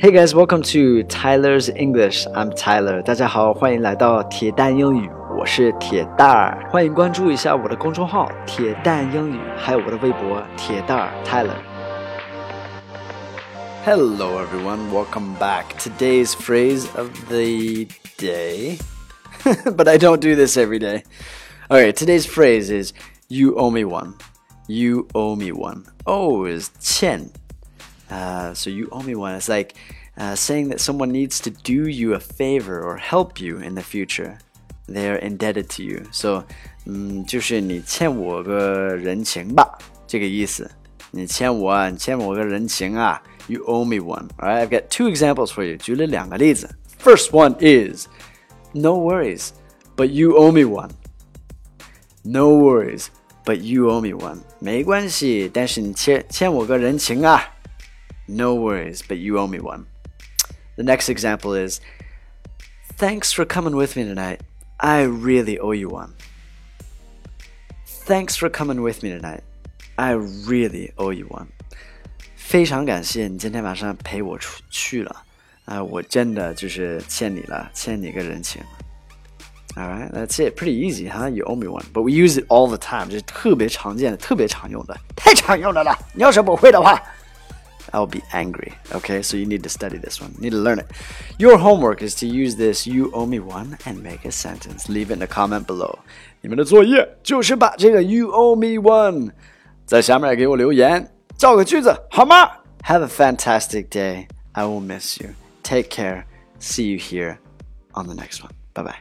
Hey guys, welcome to Tyler's English. I'm Tyler. 大家好，欢迎来到铁蛋英语，我是铁蛋儿。欢迎关注一下我的公众号“铁蛋英语”，还有我的微博“铁蛋儿 Tyler”。Hello everyone, welcome back. Today's phrase of the day, but I don't do this every day. Okay, today's phrase is "You owe me one." You owe me one. Oh is 欠 uh, so you owe me one. It's like uh, saying that someone needs to do you a favor or help you in the future. They're indebted to you. So, 嗯，就是你欠我个人情吧，这个意思。你欠我啊，你欠我个人情啊。You owe me one. Alright, I've got two examples for you. 举了两个例子。First one is, no worries, but you owe me one. No worries, but you owe me one. 没关系，但是你欠欠我个人情啊。 no worries, but you owe me one. The next example is Thanks for coming with me tonight. I really owe you one. Thanks for coming with me tonight. I really owe you one. 非常感谢你今天晚上陪我出去了，啊、呃，我真的就是欠你了，欠你个人情。All right, that's it. Pretty easy, huh? You owe me one. But we use it all the time. 这是特别常见的、特别常用的，太常用的了。你要是不会的话。 I'll be angry. Okay, so you need to study this one. You need to learn it. Your homework is to use this you owe me one and make a sentence. Leave it in a comment below. 你们的作业就是把这个 you owe me one 在下面给我留言，造个句子好吗？Have a fantastic day. I will miss you. Take care. See you here on the next one. Bye bye.